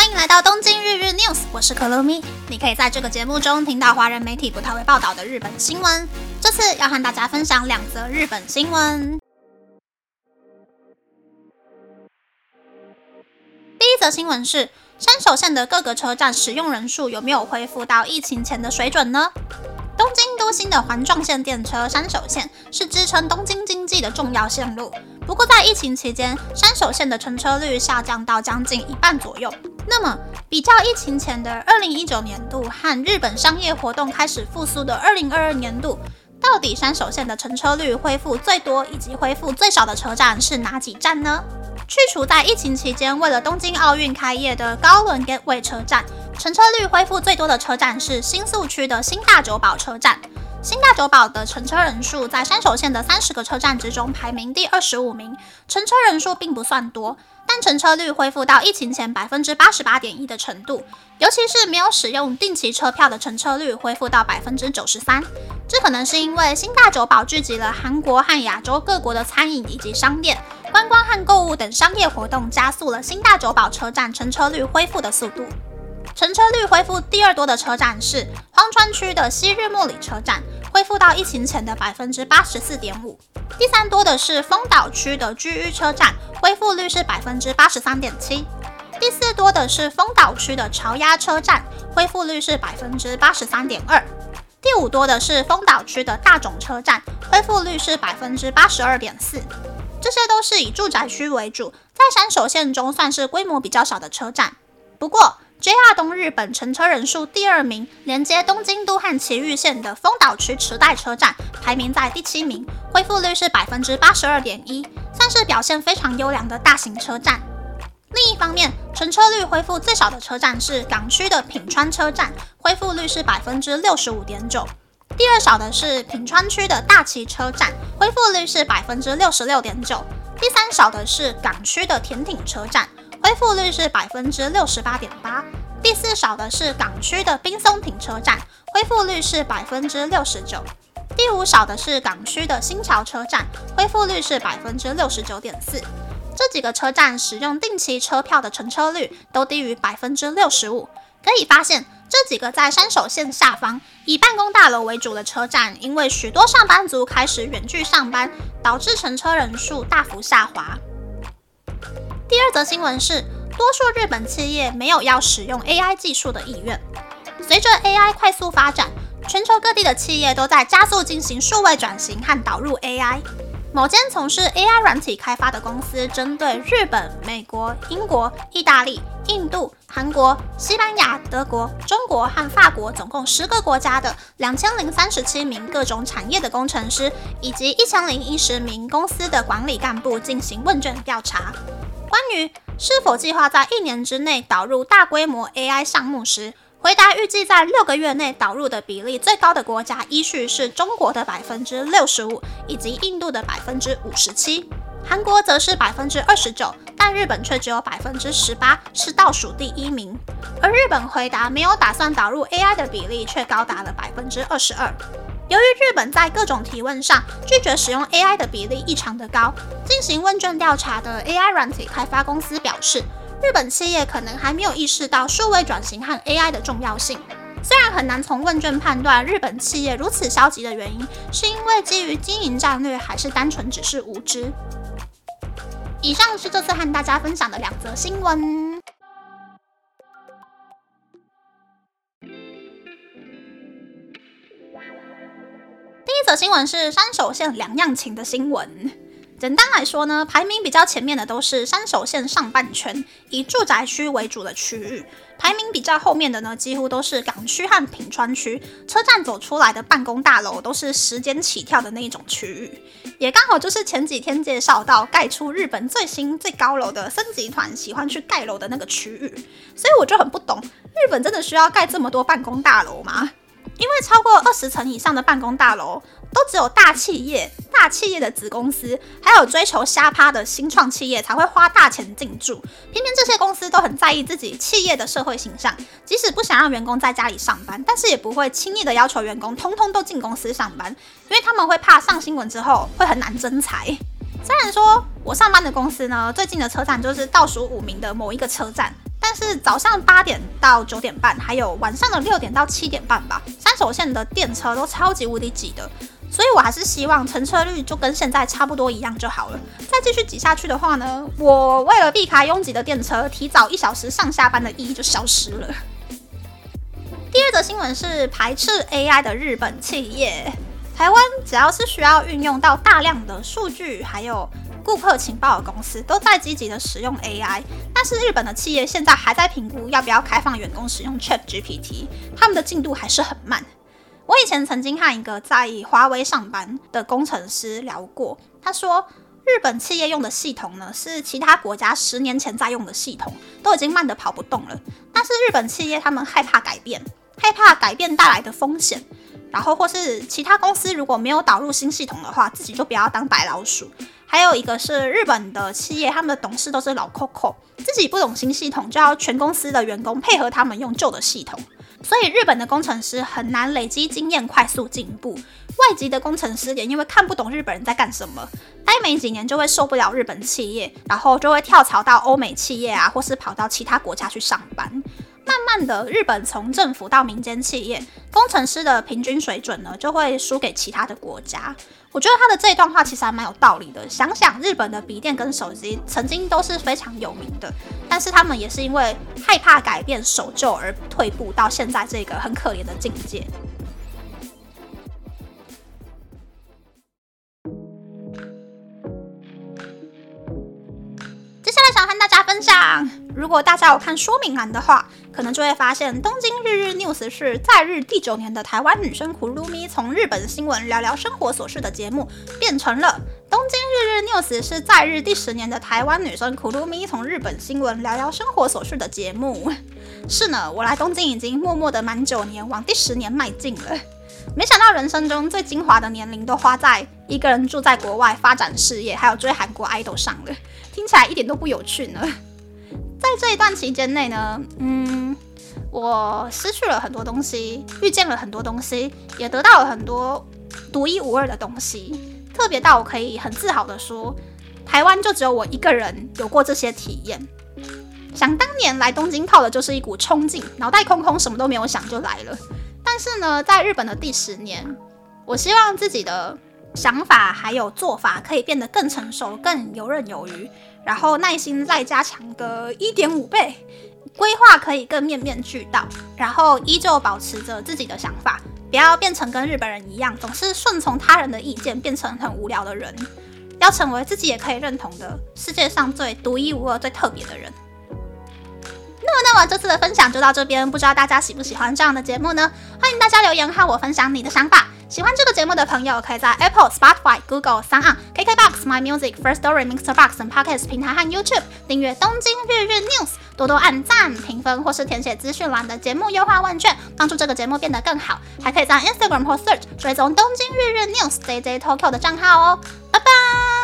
欢迎来到东京日日 news，我是可乐咪。你可以在这个节目中听到华人媒体不太会报道的日本新闻。这次要和大家分享两则日本新闻。第一则新闻是山手线的各个车站使用人数有没有恢复到疫情前的水准呢？东京都心的环状线电车山手线是支撑东京经济的重要线路。不过，在疫情期间，山手线的乘车率下降到将近一半左右。那么，比较疫情前的二零一九年度和日本商业活动开始复苏的二零二二年度，到底山手线的乘车率恢复最多以及恢复最少的车站是哪几站呢？去除在疫情期间为了东京奥运开业的高轮 Gateway 车站，乘车率恢复最多的车站是新宿区的新大久保车站。新大久保的乘车人数在山手线的三十个车站之中排名第二十五名，乘车人数并不算多，但乘车率恢复到疫情前百分之八十八点一的程度，尤其是没有使用定期车票的乘车率恢复到百分之九十三。这可能是因为新大久保聚集了韩国和亚洲各国的餐饮以及商店、观光和购物等商业活动，加速了新大久保车站乘车率恢复的速度。乘车率恢复第二多的车站是荒川区的昔日莫里车站，恢复到疫情前的百分之八十四点五。第三多的是丰岛区的居玉车站，恢复率是百分之八十三点七。第四多的是丰岛区的朝鸭车站，恢复率是百分之八十三点二。第五多的是丰岛区的大冢车站，恢复率是百分之八十二点四。这些都是以住宅区为主，在山手线中算是规模比较小的车站。不过，JR 东日本乘车人数第二名，连接东京都和埼玉县的丰岛区池袋车站排名在第七名，恢复率是百分之八十二点一，算是表现非常优良的大型车站。另一方面，乘车率恢复最少的车站是港区的品川车站，恢复率是百分之六十五点九。第二少的是品川区的大崎车站，恢复率是百分之六十六点九。第三少的是港区的田町车站。恢复率是百分之六十八点八。第四少的是港区的滨松停车站，恢复率是百分之六十九。第五少的是港区的新桥车站，恢复率是百分之六十九点四。这几个车站使用定期车票的乘车率都低于百分之六十五。可以发现，这几个在山手线下方以办公大楼为主的车站，因为许多上班族开始远距上班，导致乘车人数大幅下滑。第二则新闻是，多数日本企业没有要使用 AI 技术的意愿。随着 AI 快速发展，全球各地的企业都在加速进行数位转型和导入 AI。某间从事 AI 软体开发的公司，针对日本、美国、英国、意大利、印度、韩国、西班牙、德国、中国和法国总共十个国家的两千零三十七名各种产业的工程师，以及一千零一十名公司的管理干部进行问卷调查。关于是否计划在一年之内导入大规模 AI 项目时，回答预计在六个月内导入的比例最高的国家依序是中国的百分之六十五，以及印度的百分之五十七，韩国则是百分之二十九，但日本却只有百分之十八，是倒数第一名。而日本回答没有打算导入 AI 的比例却高达了百分之二十二。由于日本在各种提问上拒绝使用 AI 的比例异常的高，进行问卷调查的 AI 软体开发公司表示，日本企业可能还没有意识到数位转型和 AI 的重要性。虽然很难从问卷判断日本企业如此消极的原因，是因为基于经营战略，还是单纯只是无知。以上是这次和大家分享的两则新闻。则新闻是山手线两样情的新闻。简单来说呢，排名比较前面的都是山手线上半圈以住宅区为主的区域，排名比较后面的呢，几乎都是港区和品川区，车站走出来的办公大楼都是时间起跳的那一种区域，也刚好就是前几天介绍到盖出日本最新最高楼的森集团喜欢去盖楼的那个区域，所以我就很不懂，日本真的需要盖这么多办公大楼吗？因为超过二十层以上的办公大楼，都只有大企业、大企业的子公司，还有追求瞎趴的新创企业才会花大钱进驻。偏偏这些公司都很在意自己企业的社会形象，即使不想让员工在家里上班，但是也不会轻易的要求员工通通都进公司上班，因为他们会怕上新闻之后会很难增财。虽然说我上班的公司呢，最近的车站就是倒数五名的某一个车站。但是早上八点到九点半，还有晚上的六点到七点半吧，三手线的电车都超级无敌挤的。所以我还是希望乘车率就跟现在差不多一样就好了。再继续挤下去的话呢，我为了避开拥挤的电车，提早一小时上下班的意义就消失了。第二则新闻是排斥 AI 的日本企业。台湾只要是需要运用到大量的数据，还有顾客情报的公司，都在积极的使用 AI。但是日本的企业现在还在评估要不要开放员工使用 ChatGPT，他们的进度还是很慢。我以前曾经和一个在华为上班的工程师聊过，他说日本企业用的系统呢，是其他国家十年前在用的系统，都已经慢得跑不动了。但是日本企业他们害怕改变，害怕改变带来的风险。然后或是其他公司如果没有导入新系统的话，自己就不要当白老鼠。还有一个是日本的企业，他们的董事都是老 Coco，自己不懂新系统，就要全公司的员工配合他们用旧的系统。所以日本的工程师很难累积经验，快速进步。外籍的工程师也因为看不懂日本人在干什么，待没几年就会受不了日本企业，然后就会跳槽到欧美企业啊，或是跑到其他国家去上班。慢慢的，日本从政府到民间企业，工程师的平均水准呢，就会输给其他的国家。我觉得他的这一段话其实还蛮有道理的。想想日本的笔电跟手机曾经都是非常有名的，但是他们也是因为害怕改变守旧而退步到现在这个很可怜的境界。接下来想和大家分享。如果大家有看说明栏的话，可能就会发现东京日日 news 是在日第九年的台湾女生苦露咪从日本新闻聊聊生活琐事的节目，变成了东京日日 news 是在日第十年的台湾女生苦露咪从日本新闻聊聊生活琐事的节目。是呢，我来东京已经默默的满九年，往第十年迈进了。没想到人生中最精华的年龄都花在一个人住在国外发展事业，还有追韩国 idol 上了，听起来一点都不有趣呢。在这一段期间内呢，嗯，我失去了很多东西，遇见了很多东西，也得到了很多独一无二的东西，特别到我可以很自豪的说，台湾就只有我一个人有过这些体验。想当年来东京靠的就是一股冲劲，脑袋空空，什么都没有想就来了。但是呢，在日本的第十年，我希望自己的想法还有做法可以变得更成熟，更游刃有余。然后耐心再加强个一点五倍，规划可以更面面俱到，然后依旧保持着自己的想法，不要变成跟日本人一样，总是顺从他人的意见，变成很无聊的人。要成为自己也可以认同的世界上最独一无二、最特别的人。那么，那么这次的分享就到这边，不知道大家喜不喜欢这样的节目呢？欢迎大家留言和我分享你的想法。喜欢这个节目的朋友，可以在 Apple、Spotify、Google、s o n KKBox、My Music、First Story、Mixer Box 等 Podcast 平台和 YouTube 订阅《东京日日 News》，多多按赞、评分或是填写资讯栏的节目优化问卷，帮助这个节目变得更好。还可以在 Instagram 或 Search 追踪《东京日日 News》JJ Tokyo 的账号哦。拜拜。